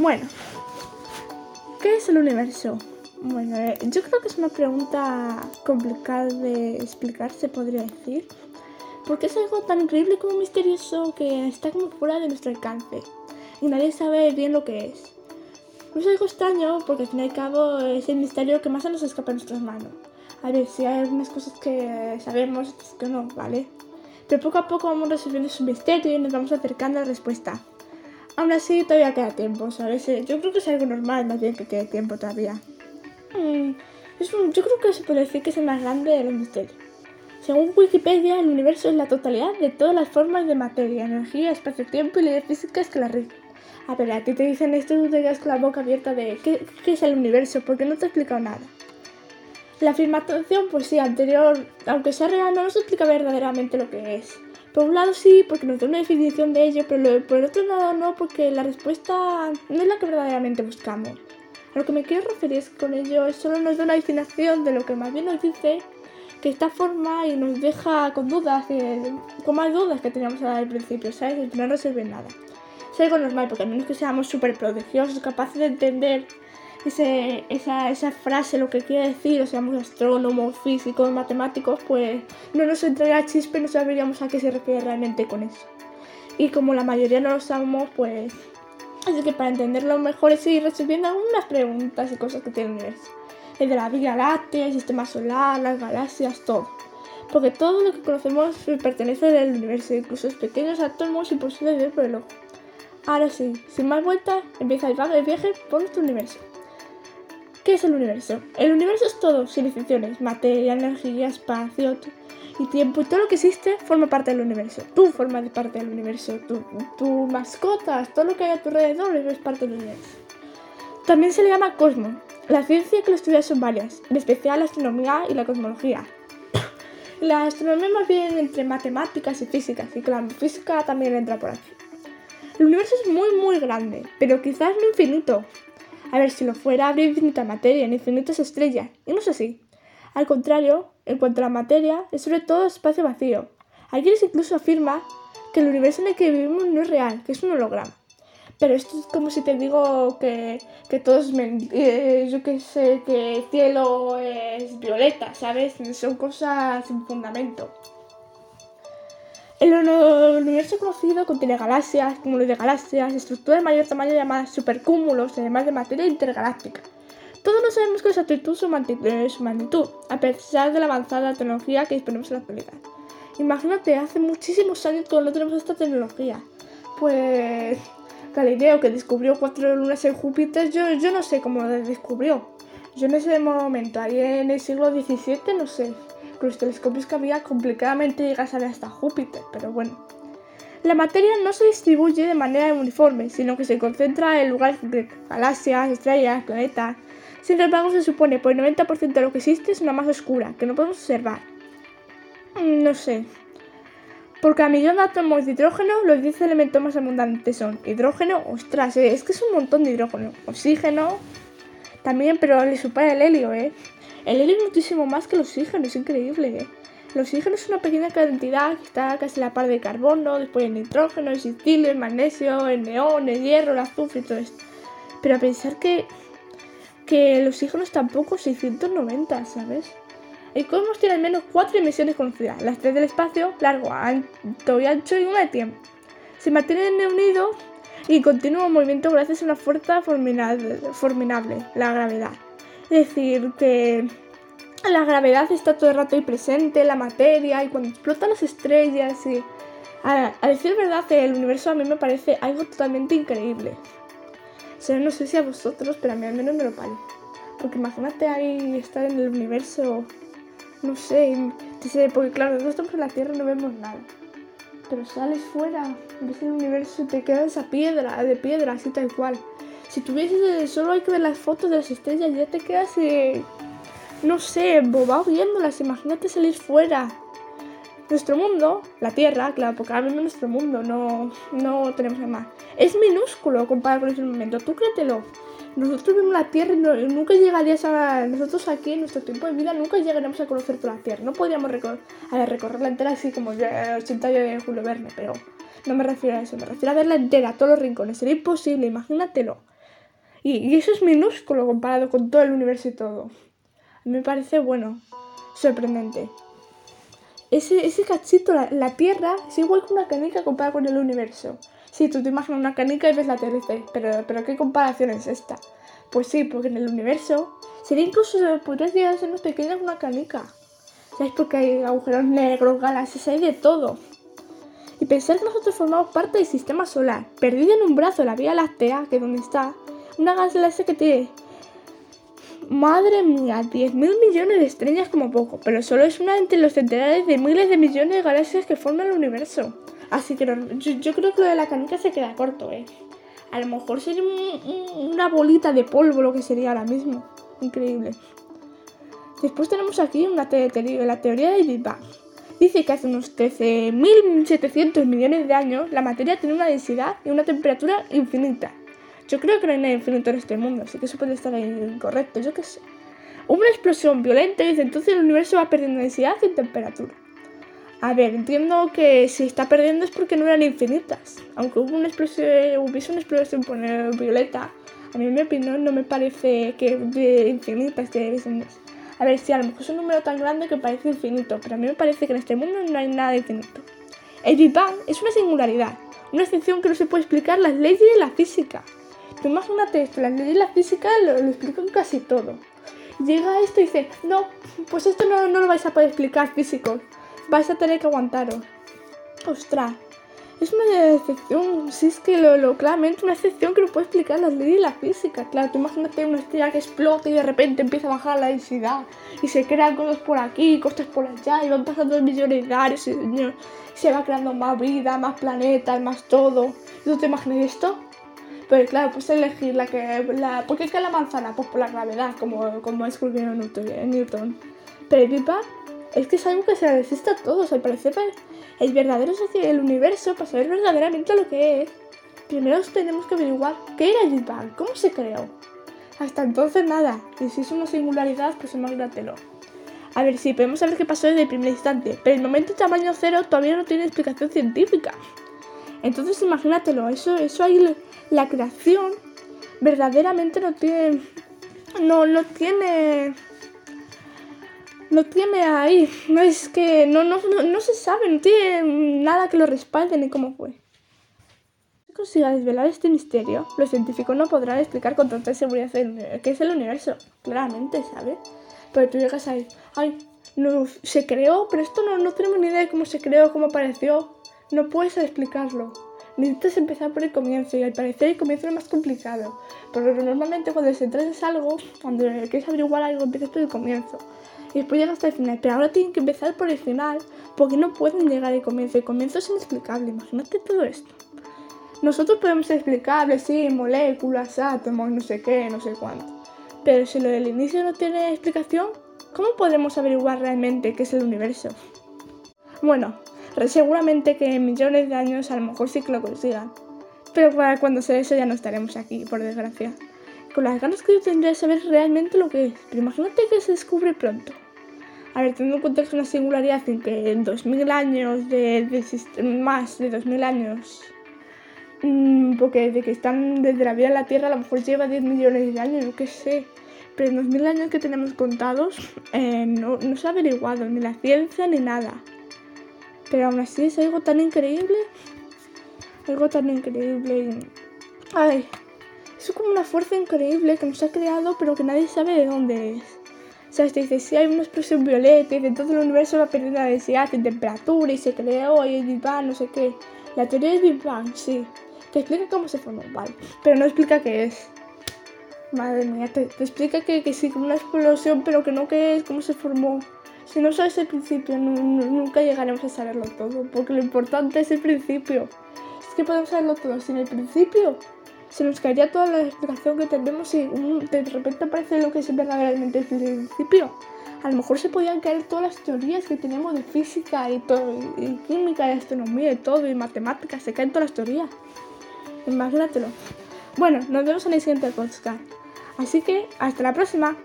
Bueno, ¿qué es el universo? Bueno, eh, yo creo que es una pregunta complicada de explicar, se podría decir. Porque es algo tan increíble como misterioso que está como fuera de nuestro alcance. Y nadie sabe bien lo que es. No es algo extraño porque al fin y al cabo es el misterio que más se nos escapa de nuestras manos. A ver, si hay algunas cosas que sabemos, otras que no, ¿vale? Pero poco a poco vamos resolviendo su misterio y nos vamos acercando a la respuesta. Aún así, todavía queda tiempo, ¿sabes? Eh, yo creo que es algo normal, más bien que quede tiempo todavía. Mm, yo creo que se puede decir que es el más grande de los. Según Wikipedia, el universo es la totalidad de todas las formas de materia, energía, espacio-tiempo y leyes físicas que la rigen. A ver, a ti te dicen esto y tú te quedas con la boca abierta de ¿qué, qué es el universo? Porque no te he explicado nada. La afirmación, pues sí, anterior, aunque sea real, no nos explica verdaderamente lo que es. Por un lado sí, porque nos da una definición de ello, pero por el otro lado no, porque la respuesta no es la que verdaderamente buscamos. A lo que me quiero referir con ello es solo nos da una definición de lo que más bien nos dice que esta forma y nos deja con dudas, eh, con más dudas que teníamos al principio, ¿sabes? El no resuelve nada. Es algo normal, porque al menos que seamos súper prodigiosos, capaces de entender ese, esa, esa frase, lo que quiere decir, o seamos astrónomos, físicos, matemáticos, pues no nos entraría chispe y no sabríamos a qué se refiere realmente con eso. Y como la mayoría no lo sabemos, pues... Así que para entenderlo mejor es ir resolviendo algunas preguntas y cosas que tiene el universo. El de la Vía Láctea, el sistema solar, las galaxias, todo. Porque todo lo que conocemos pertenece al universo, incluso los pequeños átomos imposibles de ver por el ojo. Ahora sí, sin más vueltas, empieza el viaje por nuestro universo. ¿Qué es el universo? El universo es todo, sin excepciones. Materia, energía, espacio y tiempo. Todo lo que existe forma parte del universo. Tú formas parte del universo. Tu, tu mascotas, todo lo que hay a tu alrededor es parte del universo. También se le llama cosmos. La ciencia que lo estudia son varias, en especial la astronomía y la cosmología. La astronomía más bien entre matemáticas y físicas, y claro, física también entra por aquí. El universo es muy muy grande, pero quizás no infinito. A ver, si lo fuera, habría infinita materia, en infinitas estrellas, y no es así. Al contrario, en cuanto a la materia, es sobre todo espacio vacío. Hay quienes incluso afirma que el universo en el que vivimos no es real, que es un holograma. Pero esto es como si te digo que, que todo es eh, yo que sé, que el cielo es violeta, ¿sabes? Son cosas sin fundamento. El, uni- el universo conocido contiene galaxias, cúmulos de galaxias, estructuras de mayor tamaño llamadas supercúmulos, además de materia intergaláctica. Todos no sabemos con exactitud su eh, magnitud, a pesar de la avanzada tecnología que disponemos en la actualidad. Imagínate, hace muchísimos años que no tenemos esta tecnología. Pues Galileo, que descubrió cuatro lunas en Júpiter, yo, yo no sé cómo lo descubrió. Yo en ese momento, ahí en el siglo XVII, no sé. Los telescopios que había, complicadamente llegas a ver hasta Júpiter, pero bueno. La materia no se distribuye de manera uniforme, sino que se concentra en lugares concretos, galaxias, estrellas, planetas. Sin embargo, se supone por el 90% de lo que existe es una masa oscura, que no podemos observar. Mm, No sé. Por cada millón de átomos de hidrógeno, los 10 elementos más abundantes son hidrógeno, ostras, eh, es que es un montón de hidrógeno. Oxígeno, también, pero le supera el helio, ¿eh? El helio es muchísimo más que el oxígeno, es increíble, ¿eh? El oxígeno es una pequeña cantidad que está casi a la par de carbono, después el nitrógeno, el silicio, el magnesio, el neón, el hierro, el azufre y todo esto. Pero a pensar que, que el oxígeno es tampoco 690, ¿sabes? El cosmos tiene al menos cuatro dimensiones conocidas, las tres del espacio, largo, alto y ancho y una de tiempo. Se mantienen unidos y continuo en movimiento gracias a una fuerza formidable, la gravedad. Es decir, que la gravedad está todo el rato ahí presente, la materia, y cuando explotan las estrellas y... A, a decir verdad, el universo a mí me parece algo totalmente increíble. O no sé si a vosotros, pero a mí al menos me lo parece. Porque imagínate ahí estar en el universo, no sé, porque claro, nosotros estamos en la Tierra no vemos nada. Pero sales fuera, ves el universo y te quedas esa piedra, de piedra, así tal cual. Si tuvieses, solo hay que ver las fotos de las estrellas, ya te quedas, eh, no sé, embobado viéndolas. Imagínate salir fuera. Nuestro mundo, la Tierra, claro, porque ahora mismo nuestro mundo no, no tenemos nada más. Es minúsculo comparado con ese momento, tú créetelo. Nosotros vemos la Tierra y nunca llegarías a... Nosotros aquí, en nuestro tiempo de vida, nunca llegaremos a conocer toda la Tierra. No podríamos a recorrerla entera así como yo, el 80 de Julio Verne, pero no me refiero a eso. Me refiero a verla entera, todos los rincones. Sería imposible, imagínatelo. Y, eso es minúsculo comparado con todo el universo y todo. Me parece, bueno, sorprendente. Ese, ese cachito, la, Tierra, es igual que una canica comparada con el universo. Sí, tú te imaginas una canica y ves la TLC, pero, pero ¿qué comparación es esta? Pues sí, porque en el universo sería incluso, podría llegar a ser más pequeña que una canica. ¿Sabes? Porque hay agujeros negros, galaxias, hay de todo. Y pensar que nosotros formamos parte del sistema solar, perdido en un brazo la Vía Láctea, que es donde está, una galaxia que tiene, madre mía, 10.000 millones de estrellas como poco, pero solo es una entre los centenares de miles de millones de galaxias que forman el universo. Así que yo, creo que lo de la canica se queda corto, ¿eh? A lo mejor sería una bolita de polvo lo que sería ahora mismo. Increíble. Después tenemos aquí una teoría, la teoría del Big Bang. Dice que hace unos 13.700 millones de años la materia tiene una densidad y una temperatura infinita. Yo creo que no hay nada infinito en este mundo, así que eso puede estar incorrecto, yo qué sé. Hubo una explosión violenta y desde entonces el universo va perdiendo densidad y temperatura. A ver, entiendo que si está perdiendo es porque no eran infinitas. Aunque hubo una explosión, hubiese una explosión violeta, a mí en mi opinión no me parece que de infinitas que deben A ver, si a lo mejor es un número tan grande que parece infinito, pero a mí me parece que en este mundo no hay nada infinito. El Big Bang es una singularidad, una excepción que no se puede explicar las leyes de la física. Imagínate esto, las leyes de la física lo, explican casi todo. Llega esto y dice, no, pues esto no, no lo vais a poder explicar físico, vais a tener que aguantaros. Ostras, es una excepción, si es que lo, lo, claramente una excepción que no puede explicar las leyes de la física. Claro, tú imagínate una estrella que explota y de repente empieza a bajar la densidad y se crean cosas por aquí, cosas por allá y van pasando millones de años y, se va creando más vida, más planetas, más todo. ¿Y tú te imaginas esto? Pero claro, pues elegir la que. La, ¿Por qué la manzana? Pues por la gravedad, como, como descubrió Newton. Pero el Big Bang es que es algo que se resiste a todos. Al parecer, el verdadero el universo, para saber verdaderamente lo que es, primero tenemos que averiguar qué era el Big Bang, cómo se creó. Hasta entonces nada, y si es una singularidad, pues imagínatelo. A ver, sí, podemos saber qué pasó desde el primer instante, pero el momento tamaño cero todavía no tiene explicación científica. Entonces imagínatelo, eso, eso ahí la creación verdaderamente no tiene. No, no tiene. No tiene ahí. No es que. No, no, no, se sabe, no tiene nada que lo respalde ni cómo fue. Si consiga desvelar este misterio, los científicos no podrán explicar con tanta seguridad qué es el universo. Claramente, ¿sabes? Pero tú llegas ahí. Ay, no, se creó, pero esto no, no tenemos ni idea de cómo se creó, cómo apareció. No puedes explicarlo. Necesitas empezar por el comienzo y al parecer el comienzo es más complicado. Pero normalmente cuando se en algo, cuando quieres averiguar algo, empiezas por el comienzo. Y después llegas hasta el final. Pero ahora tienen que empezar por el final porque no pueden llegar al comienzo. El comienzo es inexplicable. Imagínate todo esto. Nosotros podemos ser explicables, sí, moléculas, átomos, no sé qué, no sé cuánto. Pero si lo del inicio no tiene explicación, ¿cómo podemos averiguar realmente qué es el universo? Bueno, Seguramente que en millones de años a lo mejor sí que lo consigan. Pero para cuando sea eso ya no estaremos aquí, por desgracia. Con las ganas que yo tendría de saber realmente lo que es. Pero imagínate que se descubre pronto. A ver, teniendo en cuenta una singularidad en que en 2000 años, de, más de 2000 años, mmm, porque desde que están desde la vida en la Tierra a lo mejor lleva 10 millones de años, yo qué sé. Pero en 2000 años que tenemos contados eh, no, no se ha averiguado ni la ciencia ni nada. Pero aún así es algo tan increíble. Algo tan increíble. Ay, es como una fuerza increíble que nos ha creado, pero que nadie sabe de dónde es. O sea, te dice, si hay una explosión violeta y todo el universo va perdiendo la densidad en temperatura y se creó y el Big Bang, no sé qué. La teoría del Big Bang, sí. Que explica cómo se formó, vale. Pero no explica qué es. Madre mía, te, explica que, que sí, como una explosión, pero que no qué es, cómo se formó. Si no sabes el principio, nunca llegaremos a saberlo todo, porque lo importante es el principio. Es que podemos saberlo todo sin el principio. Se nos caería toda la explicación que tenemos y de repente aparece lo que es verdaderamente el principio. A lo mejor se podían caer todas las teorías que tenemos de física y, todo, y química, y astronomía y todo, y matemáticas. Se caen todas las teorías. Imagínatelo. Bueno, nos vemos en el siguiente podcast. Así que, hasta la próxima.